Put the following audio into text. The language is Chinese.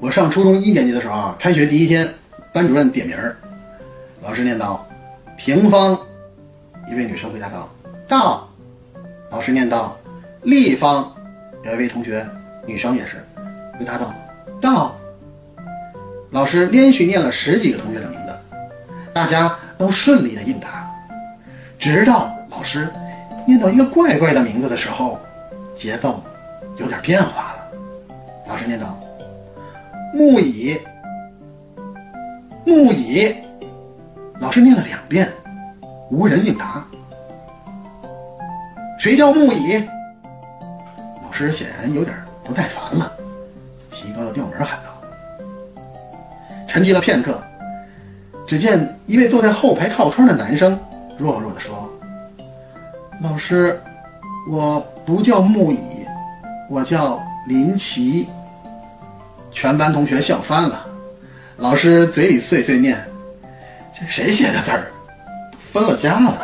我上初中一年级的时候啊，开学第一天，班主任点名儿，老师念道：“平方。”一位女生回答道：“到。”老师念道：“立方。”有一位同学，女生也是，回答道：“到。”老师连续念了十几个同学的名字，大家都顺利的应答，直到老师念到一个怪怪的名字的时候，节奏有点变化了。老师念道：“木椅，木椅。”老师念了两遍，无人应答。谁叫木椅？老师显然有点不耐烦了，提高了调门喊道。沉寂了片刻，只见一位坐在后排靠窗的男生弱弱地说：“老师，我不叫木椅，我叫林奇。”全班同学笑翻了。老师嘴里碎碎念：“这谁写的字儿？分了家了。”